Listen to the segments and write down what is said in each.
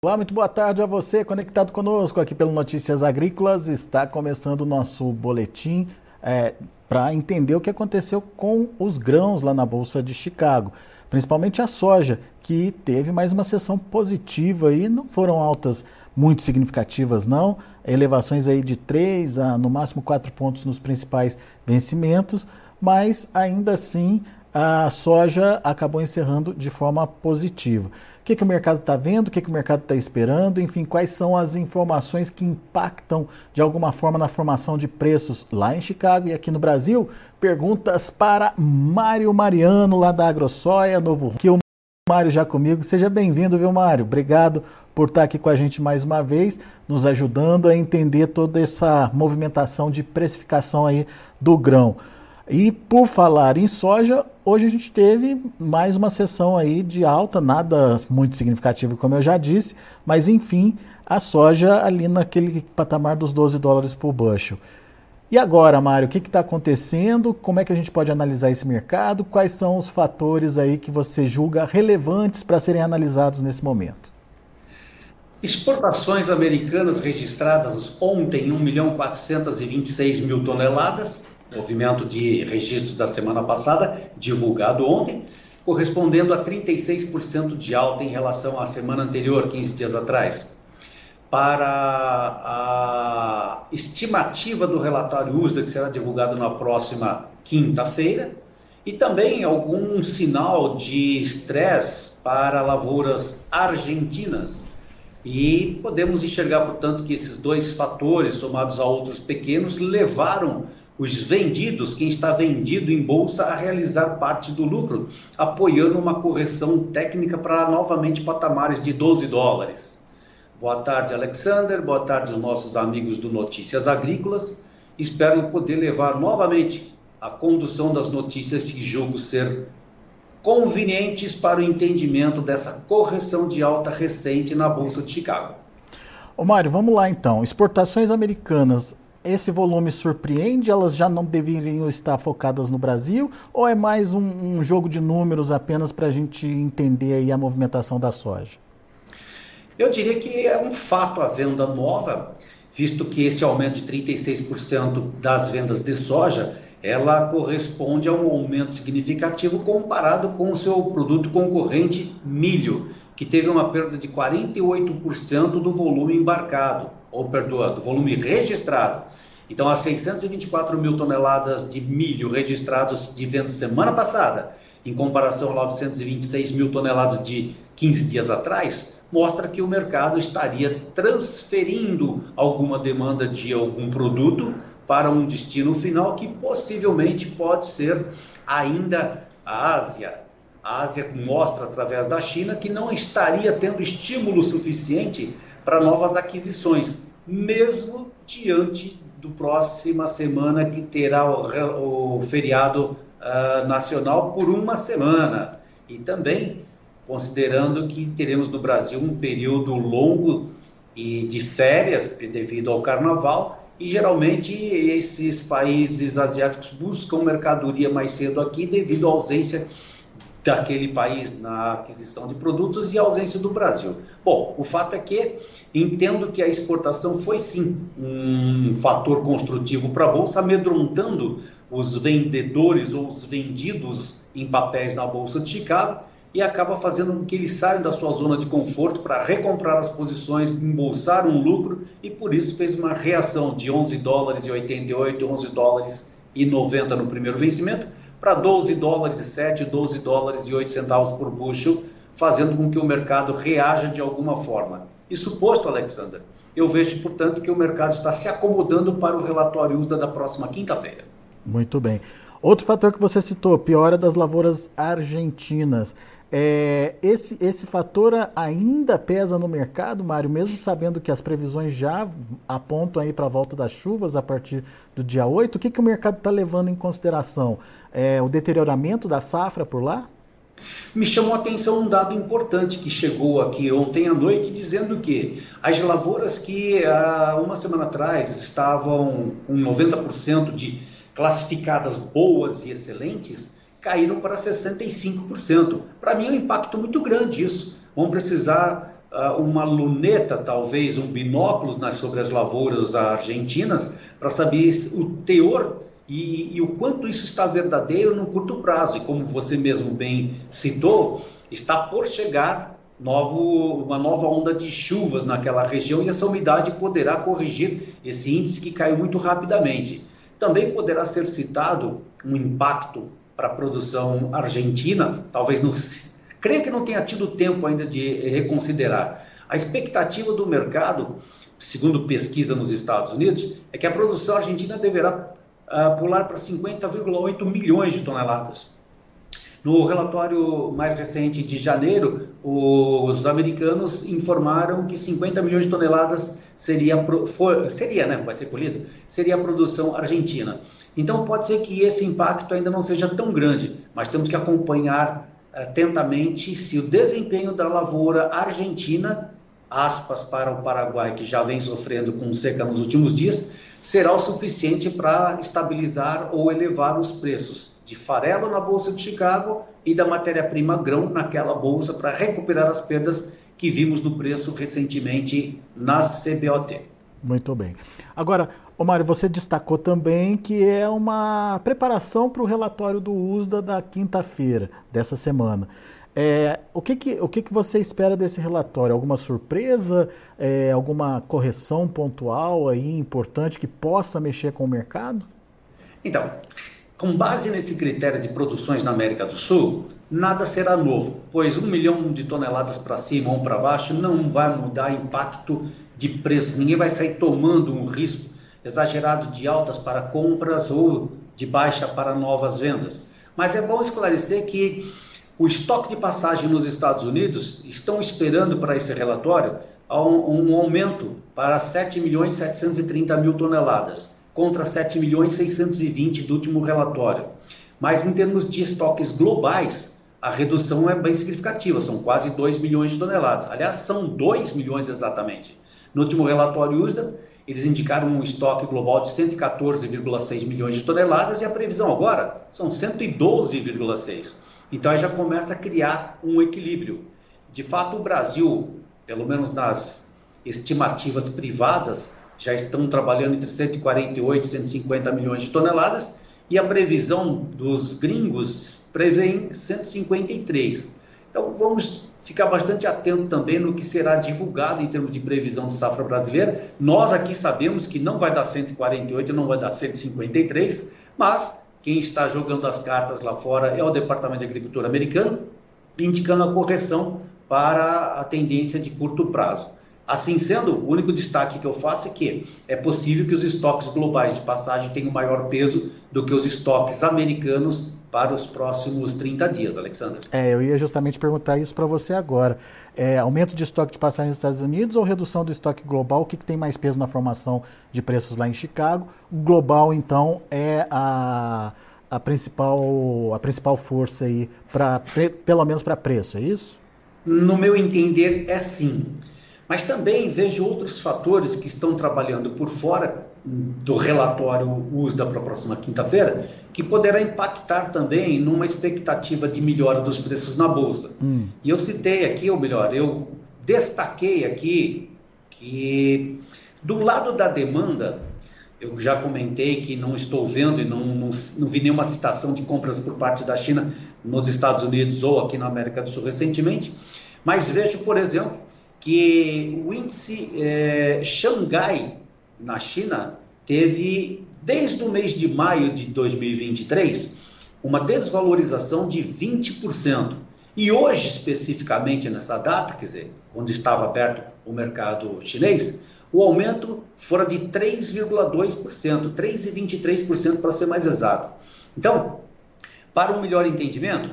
Olá, muito boa tarde a você conectado conosco aqui pelo Notícias Agrícolas. Está começando o nosso boletim é, para entender o que aconteceu com os grãos lá na Bolsa de Chicago, principalmente a soja, que teve mais uma sessão positiva e não foram altas muito significativas, não. Elevações aí de 3 a no máximo 4 pontos nos principais vencimentos, mas ainda assim a soja acabou encerrando de forma positiva. O que, que o mercado está vendo, o que, que o mercado está esperando, enfim, quais são as informações que impactam de alguma forma na formação de preços lá em Chicago e aqui no Brasil? Perguntas para Mário Mariano, lá da AgroSoia, Novo que o Mário já comigo. Seja bem-vindo, viu, Mário? Obrigado por estar aqui com a gente mais uma vez, nos ajudando a entender toda essa movimentação de precificação aí do grão. E por falar em soja, hoje a gente teve mais uma sessão aí de alta, nada muito significativo, como eu já disse, mas enfim, a soja ali naquele patamar dos 12 dólares por bushel. E agora, Mário, o que está acontecendo? Como é que a gente pode analisar esse mercado? Quais são os fatores aí que você julga relevantes para serem analisados nesse momento? Exportações americanas registradas ontem 1 milhão 426 mil toneladas, movimento de registro da semana passada, divulgado ontem, correspondendo a 36% de alta em relação à semana anterior, 15 dias atrás. Para a estimativa do relatório USDA, que será divulgado na próxima quinta-feira, e também algum sinal de estresse para lavouras argentinas. E podemos enxergar, portanto, que esses dois fatores, somados a outros pequenos, levaram os vendidos, quem está vendido em bolsa, a realizar parte do lucro, apoiando uma correção técnica para novamente patamares de 12 dólares. Boa tarde, Alexander. Boa tarde, os nossos amigos do Notícias Agrícolas. Espero poder levar novamente a condução das notícias que julgo ser convenientes para o entendimento dessa correção de alta recente na Bolsa de Chicago. Ô Mário, vamos lá então. Exportações americanas esse volume surpreende? Elas já não deveriam estar focadas no Brasil? Ou é mais um, um jogo de números apenas para a gente entender aí a movimentação da soja? Eu diria que é um fato a venda nova, visto que esse aumento de 36% das vendas de soja, ela corresponde a um aumento significativo comparado com o seu produto concorrente milho, que teve uma perda de 48% do volume embarcado ou perdoa, do volume registrado. Então, as 624 mil toneladas de milho registrados de venda semana passada, em comparação a 926 mil toneladas de 15 dias atrás, mostra que o mercado estaria transferindo alguma demanda de algum produto para um destino final que possivelmente pode ser ainda a Ásia. A Ásia mostra através da China que não estaria tendo estímulo suficiente para novas aquisições, mesmo diante do próxima semana que terá o, o feriado uh, nacional por uma semana. E também considerando que teremos no Brasil um período longo e de férias devido ao carnaval e geralmente esses países asiáticos buscam mercadoria mais cedo aqui devido à ausência daquele país na aquisição de produtos e a ausência do Brasil. Bom, o fato é que entendo que a exportação foi sim um fator construtivo para a bolsa, amedrontando os vendedores ou os vendidos em papéis na bolsa de Chicago e acaba fazendo com que eles saiam da sua zona de conforto para recomprar as posições, embolsar um lucro e por isso fez uma reação de 11 dólares e 88, 11 dólares e 90 no primeiro vencimento para 12 dólares e 7, 12 dólares e 8 centavos por bushel, fazendo com que o mercado reaja de alguma forma. Isso posto, Alexander, eu vejo, portanto, que o mercado está se acomodando para o relatório USDA da próxima quinta-feira. Muito bem. Outro fator que você citou, piora das lavouras argentinas. É, esse, esse fator ainda pesa no mercado, Mário, mesmo sabendo que as previsões já apontam aí para a volta das chuvas a partir do dia 8. O que, que o mercado está levando em consideração? É, o deterioramento da safra por lá? Me chamou a atenção um dado importante que chegou aqui ontem à noite, dizendo que as lavouras que há uma semana atrás estavam com 90% de classificadas boas e excelentes, caíram para 65%. Para mim é um impacto muito grande isso. Vão precisar uh, uma luneta, talvez um binóculos nas, sobre as lavouras argentinas, para saber o teor e, e, o quanto isso está verdadeiro no curto prazo. E como você mesmo bem citou, está por chegar novo, uma nova onda de chuvas naquela região e essa umidade poderá corrigir esse índice que caiu muito rapidamente. Também poderá ser citado um impacto para a produção argentina, talvez não. Creio que não tenha tido tempo ainda de reconsiderar. A expectativa do mercado, segundo pesquisa nos Estados Unidos, é que a produção argentina deverá uh, pular para 50,8 milhões de toneladas. No relatório mais recente de janeiro, os americanos informaram que 50 milhões de toneladas seria, for, seria, né, vai ser colhido, seria a produção argentina. Então pode ser que esse impacto ainda não seja tão grande, mas temos que acompanhar atentamente se o desempenho da lavoura argentina, aspas para o Paraguai, que já vem sofrendo com seca nos últimos dias, será o suficiente para estabilizar ou elevar os preços de farelo na Bolsa de Chicago e da matéria-prima grão naquela bolsa para recuperar as perdas que vimos no preço recentemente nas CBOT. Muito bem. Agora, Mário, você destacou também que é uma preparação para o relatório do USDA da quinta-feira dessa semana. É, o que, que, o que, que você espera desse relatório? Alguma surpresa? É, alguma correção pontual aí importante que possa mexer com o mercado? Então, com base nesse critério de produções na América do Sul, nada será novo, pois um milhão de toneladas para cima ou para baixo não vai mudar impacto de preços. Ninguém vai sair tomando um risco exagerado de altas para compras ou de baixa para novas vendas. Mas é bom esclarecer que o estoque de passagem nos Estados Unidos estão esperando para esse relatório um, um aumento para 7 milhões 730 mil toneladas, contra 7 milhões 620 do último relatório. Mas em termos de estoques globais, a redução é bem significativa, são quase 2 milhões de toneladas. Aliás, são 2 milhões exatamente. No último relatório USDA, eles indicaram um estoque global de 114,6 milhões de toneladas e a previsão agora são 112,6. Então aí já começa a criar um equilíbrio. De fato, o Brasil, pelo menos nas estimativas privadas, já estão trabalhando entre 148 e 150 milhões de toneladas e a previsão dos gringos prevê 153. Então vamos ficar bastante atento também no que será divulgado em termos de previsão de safra brasileira. Nós aqui sabemos que não vai dar 148, não vai dar 153, mas quem está jogando as cartas lá fora é o Departamento de Agricultura americano, indicando a correção para a tendência de curto prazo. Assim sendo, o único destaque que eu faço é que é possível que os estoques globais de passagem tenham maior peso do que os estoques americanos para os próximos 30 dias, Alexandre. É, eu ia justamente perguntar isso para você agora. É, aumento de estoque de passagem nos Estados Unidos ou redução do estoque global? O que, que tem mais peso na formação de preços lá em Chicago? O global, então, é a, a, principal, a principal força aí, pra, pelo menos para preço, é isso? No meu entender, é sim. Mas também vejo outros fatores que estão trabalhando por fora do relatório USDA para a próxima quinta-feira, que poderá impactar também numa expectativa de melhora dos preços na Bolsa. Hum. E eu citei aqui, ou melhor, eu destaquei aqui que do lado da demanda, eu já comentei que não estou vendo e não, não, não, vi nenhuma citação de compras por parte da China nos Estados Unidos ou aqui na América do Sul recentemente, mas vejo, por exemplo, que o índice é, Xangai na China teve, desde o mês de maio de 2023, uma desvalorização de 20%. E hoje, especificamente nessa data, quer dizer, quando estava aberto o mercado chinês, o aumento fora de 3,2%, 3,23% para ser mais exato. Então, para um melhor entendimento,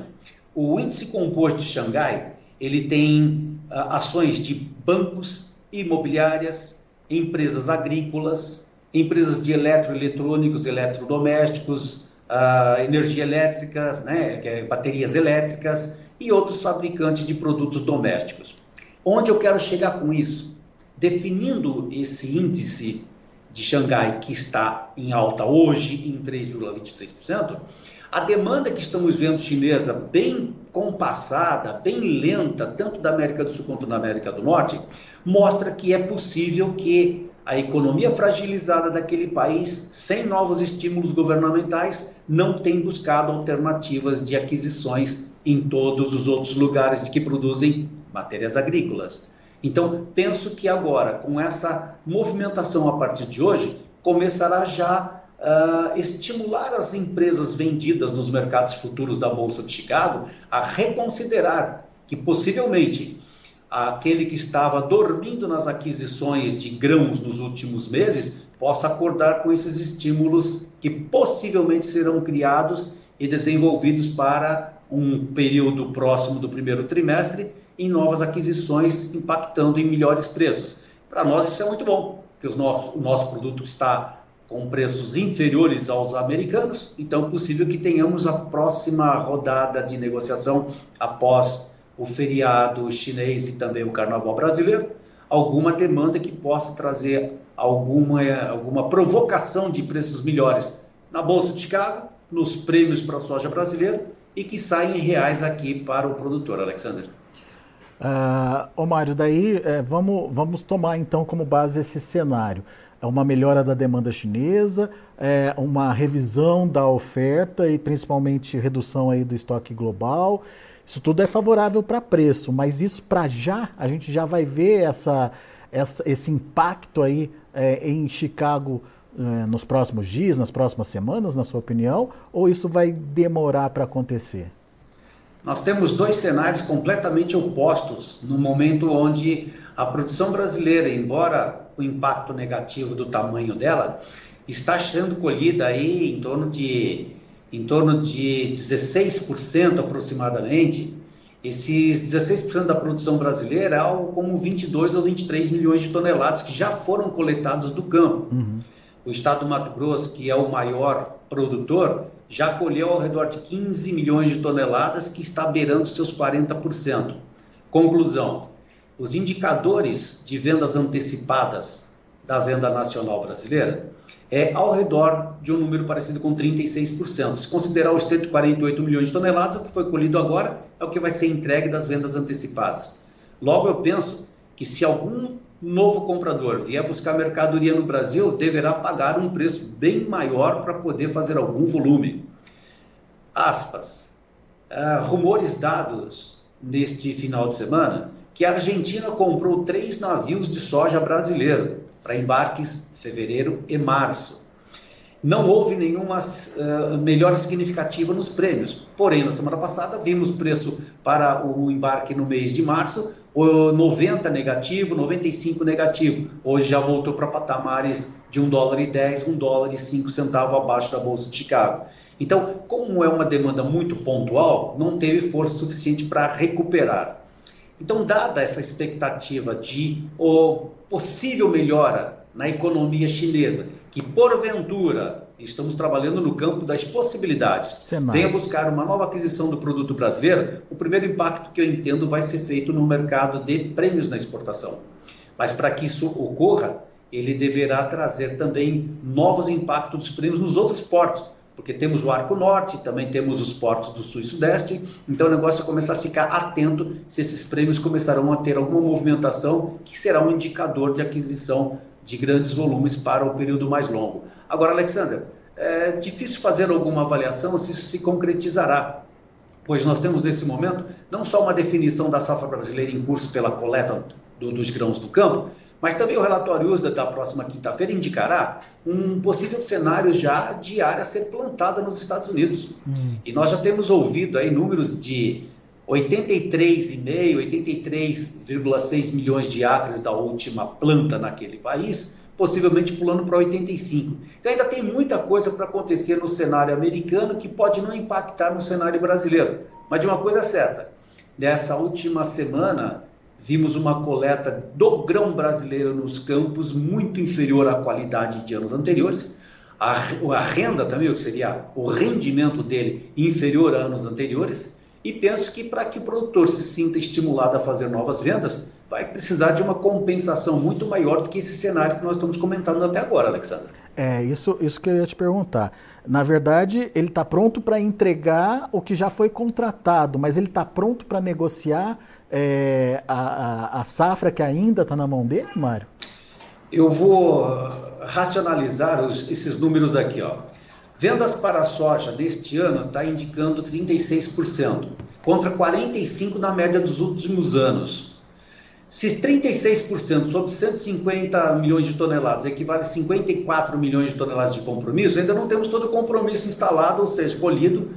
o índice composto de Xangai ele tem uh, ações de bancos, imobiliárias, empresas agrícolas, empresas de eletroeletrônicos, eletrodomésticos, uh, energia elétrica, né, é baterias elétricas e outros fabricantes de produtos domésticos. Onde eu quero chegar com isso? Definindo esse índice de Xangai que está em alta hoje em 3,23%, A demanda que estamos vendo chinesa bem compassada, bem lenta, tanto da América do Sul quanto da América do Norte, mostra que é possível que a economia fragilizada daquele país, sem novos estímulos governamentais, não tem buscado alternativas de aquisições em todos os outros lugares que produzem matérias agrícolas. Então, penso que agora, com essa movimentação a partir de hoje, começará já uh, estimular as empresas vendidas nos mercados futuros da Bolsa de Chicago a reconsiderar que possivelmente aquele que estava dormindo nas aquisições de grãos nos últimos meses possa acordar com esses estímulos que possivelmente serão criados e desenvolvidos para um período próximo do primeiro trimestre em novas aquisições, impactando em melhores preços. Para nós isso é muito bom, porque o nosso, o nosso produto está com preços inferiores aos americanos, então é possível que tenhamos a próxima rodada de negociação após o feriado chinês e também o carnaval brasileiro, alguma demanda que possa trazer alguma, alguma provocação de preços melhores na Bolsa de Chicago, nos prêmios para a soja brasileira e que saem em reais aqui para o produtor, Alexander. Uh, ô Mário, daí é, vamos, vamos tomar então como base esse cenário. É uma melhora da demanda chinesa, é uma revisão da oferta e principalmente redução aí do estoque global. Isso tudo é favorável para preço, mas isso para já, a gente já vai ver essa, essa esse impacto aí é, em Chicago é, nos próximos dias, nas próximas semanas, na sua opinião, ou isso vai demorar para acontecer? Nós temos dois cenários completamente opostos no momento onde a produção brasileira, embora o impacto negativo do tamanho dela, está sendo colhida aí em torno de em torno de 16% aproximadamente. Esses 16% da produção brasileira é algo como 22 ou 23 milhões de toneladas que já foram coletados do campo. Uhum. O estado do Mato Grosso, que é o maior produtor, já colheu ao redor de 15 milhões de toneladas, que está beirando seus 40%. Conclusão: os indicadores de vendas antecipadas da venda nacional brasileira é ao redor de um número parecido com 36%. Se considerar os 148 milhões de toneladas, o que foi colhido agora é o que vai ser entregue das vendas antecipadas. Logo, eu penso que se algum novo comprador vier buscar mercadoria no Brasil, deverá pagar um preço bem maior para poder fazer algum volume. Aspas. Uh, rumores dados neste final de semana que a Argentina comprou três navios de soja brasileiro para embarques fevereiro e março. Não houve nenhuma uh, melhora significativa nos prêmios. Porém, na semana passada, vimos preço para o embarque no mês de março, 90 negativo, 95 negativo. Hoje já voltou para patamares de 1 dólar e 10, 1 dólar e 5 centavos abaixo da Bolsa de Chicago. Então, como é uma demanda muito pontual, não teve força suficiente para recuperar. Então, dada essa expectativa de oh, possível melhora na economia chinesa, que porventura estamos trabalhando no campo das possibilidades, venha buscar uma nova aquisição do produto brasileiro, o primeiro impacto que eu entendo vai ser feito no mercado de prêmios na exportação. Mas para que isso ocorra, ele deverá trazer também novos impactos dos prêmios nos outros portos, porque temos o Arco Norte, também temos os portos do Sul e Sudeste, então o negócio é começar a ficar atento se esses prêmios começarão a ter alguma movimentação que será um indicador de aquisição de grandes volumes para o período mais longo. Agora, Alexander, é difícil fazer alguma avaliação se isso se concretizará, pois nós temos nesse momento não só uma definição da safra brasileira em curso pela coleta do, dos grãos do campo, mas também o relatório USDA da próxima quinta-feira indicará um possível cenário já de área a ser plantada nos Estados Unidos. Hum. E nós já temos ouvido aí números de 83,5, 83,6 milhões de acres da última planta naquele país, possivelmente pulando para 85. Então ainda tem muita coisa para acontecer no cenário americano que pode não impactar no cenário brasileiro. Mas de uma coisa certa, nessa última semana vimos uma coleta do grão brasileiro nos campos muito inferior à qualidade de anos anteriores. A, a renda também, que seria o rendimento dele, inferior a anos anteriores e penso que para que o produtor se sinta estimulado a fazer novas vendas, vai precisar de uma compensação muito maior do que esse cenário que nós estamos comentando até agora, Alexandre. É, isso, isso que eu ia te perguntar. Na verdade, ele está pronto para entregar o que já foi contratado, mas ele está pronto para negociar é, a, a, a, safra que ainda está na mão dele, Mário? Eu vou racionalizar os, esses números aqui. Ó. Vendas para a soja deste ano está indicando 36%, contra 45% na média dos últimos anos. Se 36% sobre 150 milhões de toneladas equivale a 54 milhões de toneladas de compromisso, ainda não temos todo o compromisso instalado, ou seja, colhido,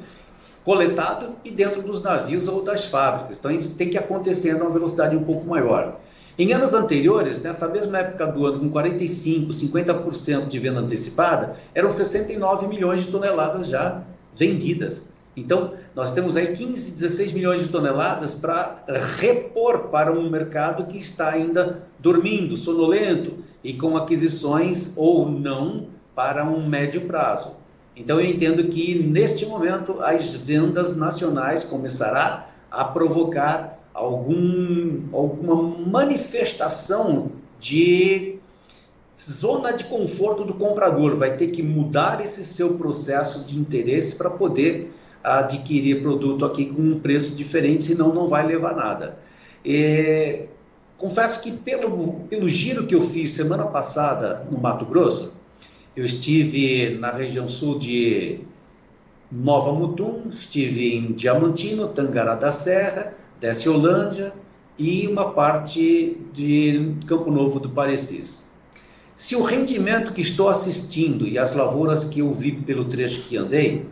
coletado e dentro dos navios ou das fábricas. Então isso tem que acontecer a uma velocidade um pouco maior. Em anos anteriores, nessa mesma época do ano, com 45, 50% de venda antecipada, eram 69 milhões de toneladas já vendidas. Então, nós temos aí 15, 16 milhões de toneladas para repor para um mercado que está ainda dormindo, sonolento e com aquisições ou não para um médio prazo. Então, eu entendo que neste momento as vendas nacionais começará a provocar algum, alguma manifestação de zona de conforto do comprador. Vai ter que mudar esse seu processo de interesse para poder adquirir produto aqui com um preço diferente, senão não vai levar nada. Confesso que pelo, pelo giro que eu fiz semana passada no Mato Grosso, eu estive na região sul de Nova Mutum, estive em Diamantino, Tangará da Serra, Desce-Holândia e uma parte de Campo Novo do Parecis. Se o rendimento que estou assistindo e as lavouras que eu vi pelo trecho que andei,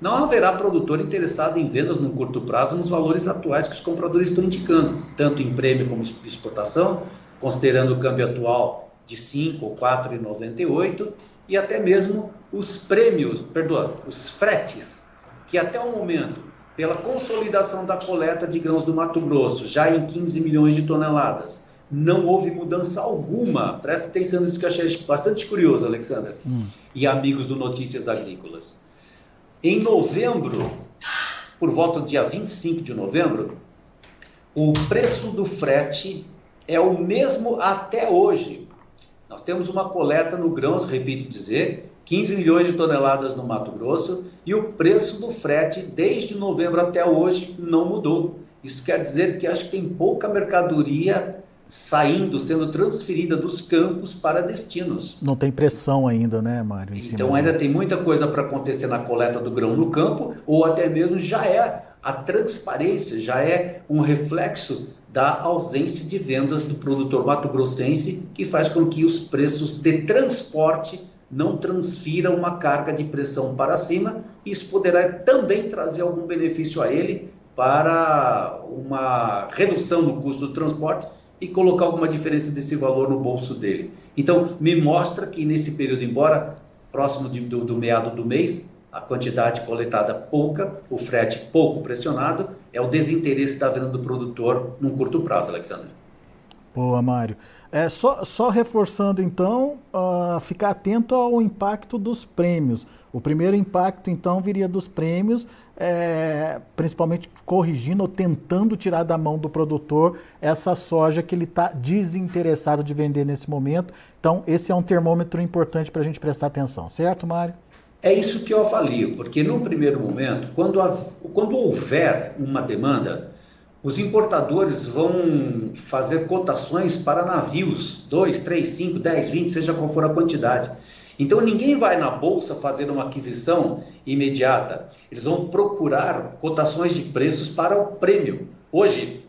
não haverá produtor interessado em vendas no curto prazo nos valores atuais que os compradores estão indicando, tanto em prêmio como de exportação, considerando o câmbio atual de 5 ou 4,98 e até mesmo os prêmios, perdoa, os fretes, que até o momento, pela consolidação da coleta de grãos do Mato Grosso, já em 15 milhões de toneladas, não houve mudança alguma. Presta atenção nisso que eu achei bastante curioso, Alexandre, hum. e amigos do Notícias Agrícolas. Em novembro, por volta do dia 25 de novembro, o preço do frete é o mesmo até hoje. Nós temos uma coleta no grãos, repito dizer, 15 milhões de toneladas no Mato Grosso e o preço do frete desde novembro até hoje não mudou. Isso quer dizer que acho que tem pouca mercadoria saindo, sendo transferida dos campos para destinos. Não tem pressão ainda, né, Mário? Então ainda tem muita coisa para acontecer na coleta do grão no campo, ou até mesmo já é a transparência, já é um reflexo da ausência de vendas do produtor mato-grossense, que faz com que os preços de transporte não transfiram uma carga de pressão para cima. Isso poderá também trazer algum benefício a ele para uma redução no custo do transporte e colocar alguma diferença desse valor no bolso dele. Então, me mostra que nesse período, embora próximo de, do, do meado do mês, a quantidade coletada pouca, o frete pouco pressionado, é o desinteresse da venda do produtor num curto prazo, Alexandre. Boa, Mário. É, só, só reforçando então, uh, ficar atento ao impacto dos prêmios. O primeiro impacto então viria dos prêmios, é, principalmente corrigindo ou tentando tirar da mão do produtor essa soja que ele está desinteressado de vender nesse momento. Então, esse é um termômetro importante para a gente prestar atenção, certo, Mário? É isso que eu avalio, porque no primeiro momento, quando, quando houver uma demanda, os importadores vão fazer cotações para navios, 2, 3, 5, 10, 20, seja qual for a quantidade. Então ninguém vai na bolsa fazer uma aquisição imediata. Eles vão procurar cotações de preços para o prêmio. Hoje,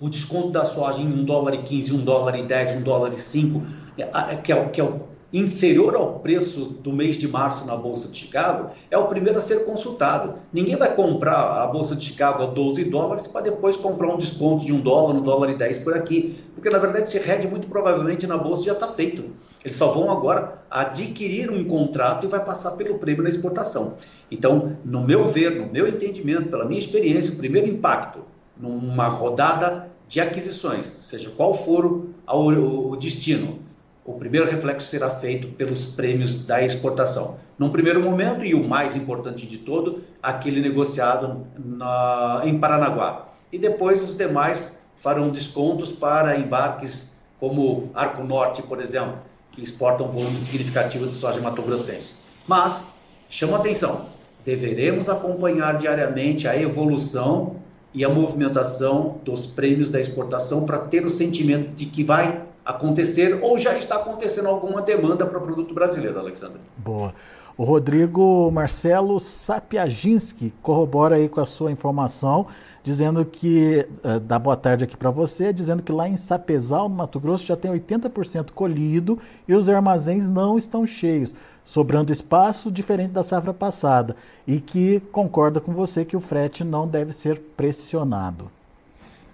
o desconto da soja em 1 dólar e 15, 1 dólar e 10, 1 dólar e 5, é, é, que é, que é o inferior ao preço do mês de março na Bolsa de Chicago, é o primeiro a ser consultado. Ninguém vai comprar a Bolsa de Chicago a 12 dólares para depois comprar um desconto de 1 dólar, 1 dólar e 10 por aqui. Porque, na verdade, esse hedge muito provavelmente na Bolsa já está feito. Eles só vão agora adquirir um contrato e vai passar pelo prêmio na exportação. Então, no meu ver, no meu entendimento, pela minha experiência, o primeiro impacto numa rodada de aquisições, seja qual for o destino, o primeiro reflexo será feito pelos prêmios da exportação. Num primeiro momento, e o mais importante de todo, aquele negociado na, em Paranaguá. E depois os demais farão descontos para embarques como Arco Norte, por exemplo, que exportam um volume significativo de soja mato-grossense. Mas, chama atenção, deveremos acompanhar diariamente a evolução e a movimentação dos prêmios da exportação para ter o sentimento de que vai acontecer ou já está acontecendo alguma demanda para o produto brasileiro, Alexandre. Boa. O Rodrigo Marcelo Sapiaginski corrobora aí com a sua informação, dizendo que, uh, dá boa tarde aqui para você, dizendo que lá em Sapezal, no Mato Grosso, já tem 80% colhido e os armazéns não estão cheios, sobrando espaço diferente da safra passada, e que concorda com você que o frete não deve ser pressionado.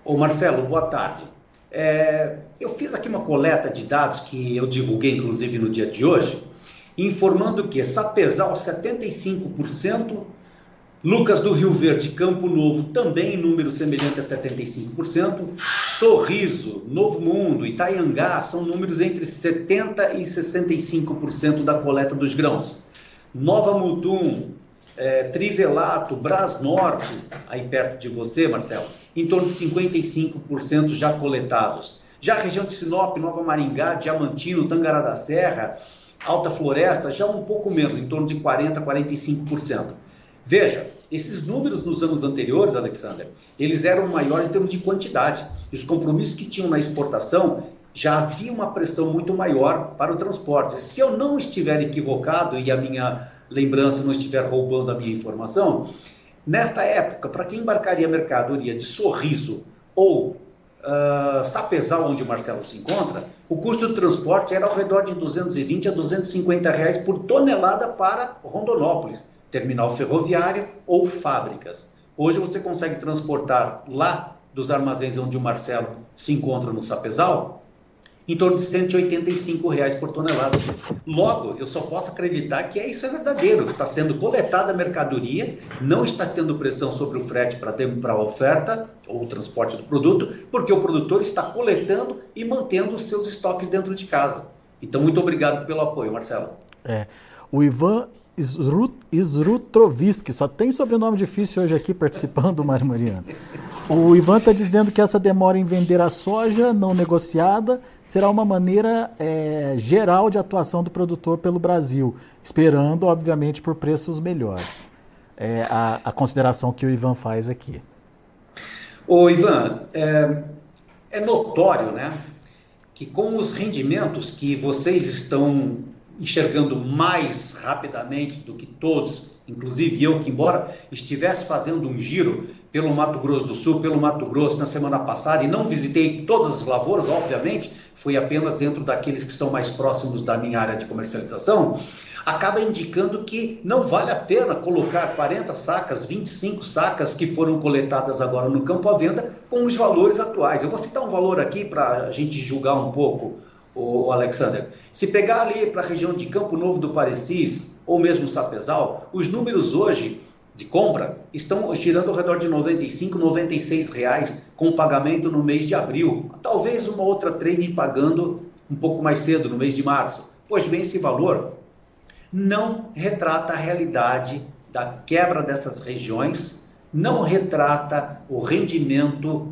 Ô Marcelo, boa tarde. É, eu fiz aqui uma coleta de dados que eu divulguei, inclusive, no dia de hoje, informando que Sapezal 75%, Lucas do Rio Verde, Campo Novo, também número semelhante a 75%, Sorriso, Novo Mundo, Itaiangá são números entre 70% e 65% da coleta dos grãos. Nova Mutum, é, Trivelato, Brasnorte, aí perto de você, Marcelo, em torno de 55% já coletados. Já a região de Sinop, Nova Maringá, Diamantino, Tangará da Serra, Alta Floresta, já um pouco menos, em torno de 40% a 45%. Veja, esses números nos anos anteriores, Alexander, eles eram maiores em termos de quantidade. E os compromissos que tinham na exportação já havia uma pressão muito maior para o transporte. Se eu não estiver equivocado e a minha lembrança não estiver roubando a minha informação, nesta época, para quem embarcaria mercadoria de sorriso ou uh, Sapezal, onde o Marcelo se encontra, o custo do transporte era ao redor de 220 a 250 reais por tonelada para Rondonópolis, terminal ferroviário ou fábricas. Hoje você consegue transportar lá dos armazéns onde o Marcelo se encontra no Sapezal em torno de 185 reais por tonelada. Logo, eu só posso acreditar que é isso é verdadeiro, está sendo coletada a mercadoria, não está tendo pressão sobre o frete para a oferta ou o transporte do produto, porque o produtor está coletando e mantendo os seus estoques dentro de casa. Então, muito obrigado pelo apoio, Marcelo. É. O Ivan Isrutroviski, só tem sobrenome difícil hoje aqui participando, Mário Mariano. O Ivan está dizendo que essa demora em vender a soja não negociada será uma maneira é, geral de atuação do produtor pelo Brasil, esperando, obviamente, por preços melhores. É a, a consideração que o Ivan faz aqui. Ô Ivan, é, é notório né, que com os rendimentos que vocês estão enxergando mais rapidamente do que todos, inclusive eu, que embora estivesse fazendo um giro pelo Mato Grosso do Sul, pelo Mato Grosso na semana passada e não visitei todas as lavouras, obviamente, fui apenas dentro daqueles que são mais próximos da minha área de comercialização, acaba indicando que não vale a pena colocar 40 sacas, 25 sacas que foram coletadas agora no campo à venda com os valores atuais. Eu vou citar um valor aqui para a gente julgar um pouco o Alexander. Se pegar ali para a região de Campo Novo do Parecis, ou mesmo Sapezal, os números hoje de compra estão girando ao redor de 95, 96 reais com pagamento no mês de abril. Talvez uma outra trem pagando um pouco mais cedo, no mês de março. Pois bem, esse valor não retrata a realidade da quebra dessas regiões, não retrata o rendimento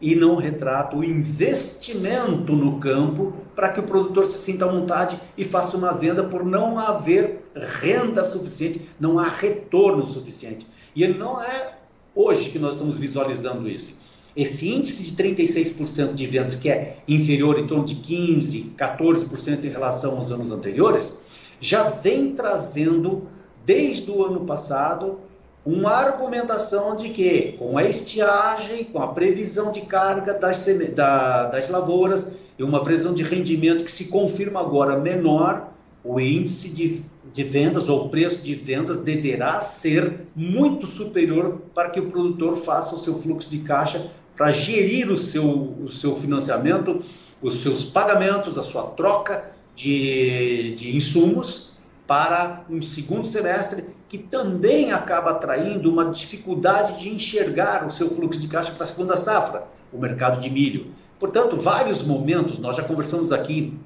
e não retrata o investimento no campo para que o produtor se sinta à vontade e faça uma venda por não haver renda suficiente, não há retorno suficiente. E não é hoje que nós estamos visualizando isso. Esse índice de 36% de vendas, que é inferior em torno de 15%, 14% em relação aos anos anteriores, já vem trazendo, desde o ano passado, uma argumentação de que, com a estiagem, com a previsão de carga das, da, das lavouras e uma previsão de rendimento que se confirma agora menor, o índice de, de vendas ou preço de vendas deverá ser muito superior para que o produtor faça o seu fluxo de caixa para gerir o seu, o seu financiamento, os seus pagamentos, a sua troca de, de insumos para um segundo semestre que também acaba atraindo uma dificuldade de enxergar o seu fluxo de caixa para a segunda safra, o mercado de milho. Portanto, vários momentos, nós já conversamos aqui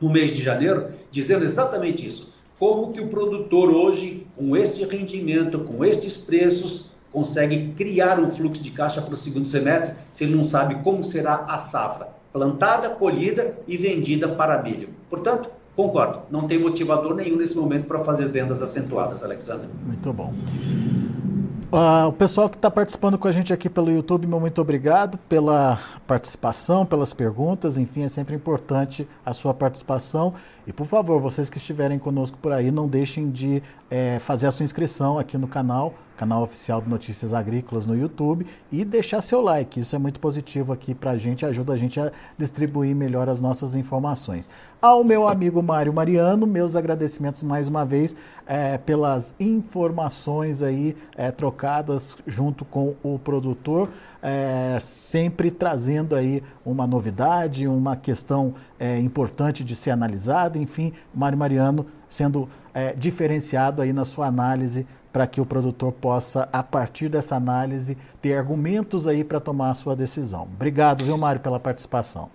no mês de janeiro, dizendo exatamente isso. Como que o produtor hoje, com este rendimento, com estes preços, consegue criar um fluxo de caixa para o segundo semestre, se ele não sabe como será a safra, plantada, colhida e vendida para milho. Portanto, Concordo, não tem motivador nenhum nesse momento para fazer vendas acentuadas, Alexandre. Muito bom. Uh, o pessoal que está participando com a gente aqui pelo YouTube, meu muito obrigado pela participação, pelas perguntas. Enfim, é sempre importante a sua participação. E por favor, vocês que estiverem conosco por aí, não deixem de é, fazer a sua inscrição aqui no canal canal oficial de Notícias Agrícolas no YouTube e deixar seu like. Isso é muito positivo aqui para a gente, ajuda a gente a distribuir melhor as nossas informações. Ao meu amigo Mário Mariano, meus agradecimentos mais uma vez é, pelas informações aí é, trocadas junto com o produtor. É, sempre trazendo aí uma novidade, uma questão é, importante de ser analisada, enfim, Mário Mariano sendo é, diferenciado aí na sua análise para que o produtor possa, a partir dessa análise, ter argumentos aí para tomar a sua decisão. Obrigado, viu, Mário, pela participação.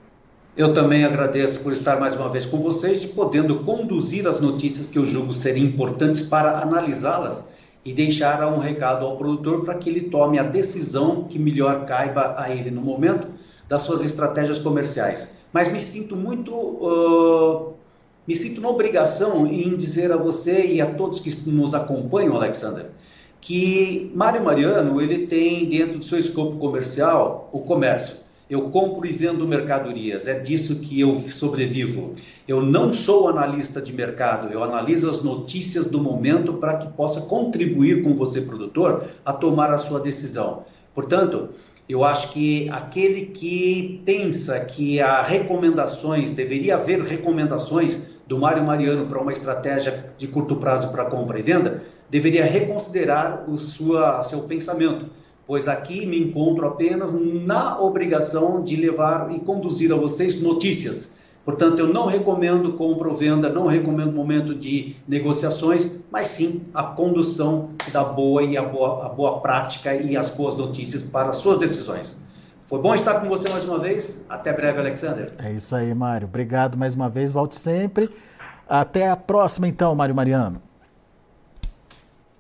Eu também agradeço por estar mais uma vez com vocês e podendo conduzir as notícias que eu julgo serem importantes para analisá-las e deixar um recado ao produtor para que ele tome a decisão que melhor caiba a ele no momento das suas estratégias comerciais. Mas me sinto muito uh, me sinto na obrigação em dizer a você e a todos que nos acompanham, Alexander, que Mário Mariano ele tem dentro do seu escopo comercial o comércio. Eu compro e vendo mercadorias, é disso que eu sobrevivo. Eu não sou analista de mercado, eu analiso as notícias do momento para que possa contribuir com você, produtor, a tomar a sua decisão. Portanto, eu acho que aquele que pensa que há recomendações, deveria haver recomendações do Mário Mariano para uma estratégia de curto prazo para compra e venda, deveria reconsiderar o sua, seu pensamento, pois aqui me encontro apenas na obrigação de levar e conduzir a vocês notícias. Portanto, eu não recomendo compra ou venda, não recomendo momento de negociações, mas sim a condução da boa e a boa, a boa prática e as boas notícias para suas decisões. Foi bom estar com você mais uma vez. Até breve, Alexander. É isso aí, Mário. Obrigado mais uma vez. Volte sempre. Até a próxima, então, Mário Mariano.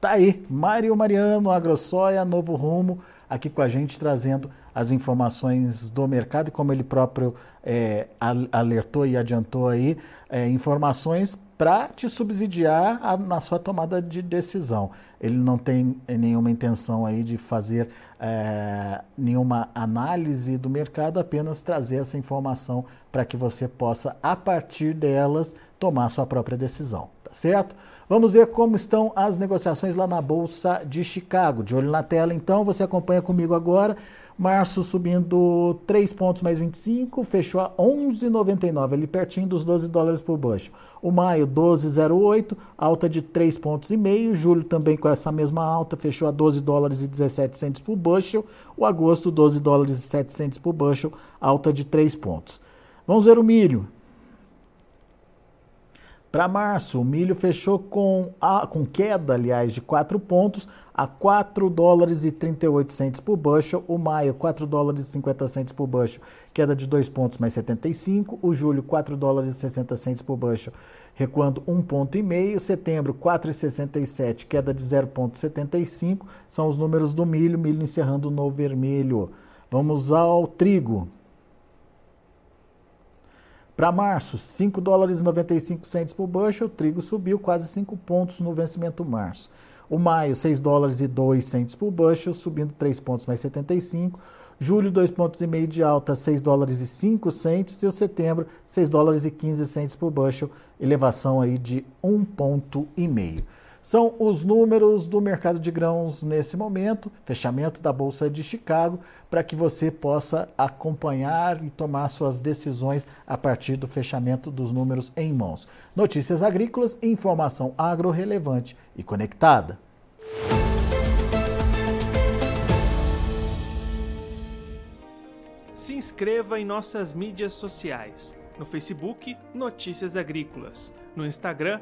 Tá aí, Mário Mariano, AgroSoia, Novo Rumo, aqui com a gente, trazendo as informações do mercado e como ele próprio é, alertou e adiantou aí, é, informações para te subsidiar a, na sua tomada de decisão. Ele não tem nenhuma intenção aí de fazer é, nenhuma análise do mercado, apenas trazer essa informação para que você possa, a partir delas, tomar sua própria decisão, tá certo? Vamos ver como estão as negociações lá na Bolsa de Chicago. De olho na tela, então, você acompanha comigo agora. Março subindo 3 pontos mais 25, fechou a 11,99, ali pertinho dos 12 dólares por bushel. O maio 12,08, alta de 3 pontos e meio. Julho também com essa mesma alta, fechou a 12 dólares e 17 centos por bushel. O agosto 12 dólares e 7 centos por bushel, alta de 3 pontos. Vamos ver o milho. Para março, o milho fechou com, a, com queda, aliás, de 4 pontos a 4 dólares e 38 centos por bushel. O maio, 4 dólares e 50 centos por bushel, queda de 2 pontos mais 75. O julho, 4 dólares e 60 centos por bushel, recuando 1 ponto e meio. Setembro, 4,67, queda de 0,75. São os números do milho, milho encerrando no vermelho. Vamos ao trigo. Para março, 5 dólares e 95 centos por bushel, o trigo subiu quase 5 pontos no vencimento março. O maio, 6 dólares e 2 centos por bushel, subindo 3 pontos mais 75. Julho, 2 pontos e meio de alta, 6 dólares e 5 centos. E o setembro, 6 dólares e 15 centos por bushel, elevação aí de 1 ponto e meio. São os números do mercado de grãos nesse momento, fechamento da Bolsa de Chicago, para que você possa acompanhar e tomar suas decisões a partir do fechamento dos números em mãos. Notícias agrícolas, informação agro relevante e conectada. Se inscreva em nossas mídias sociais. No Facebook, Notícias Agrícolas. No Instagram,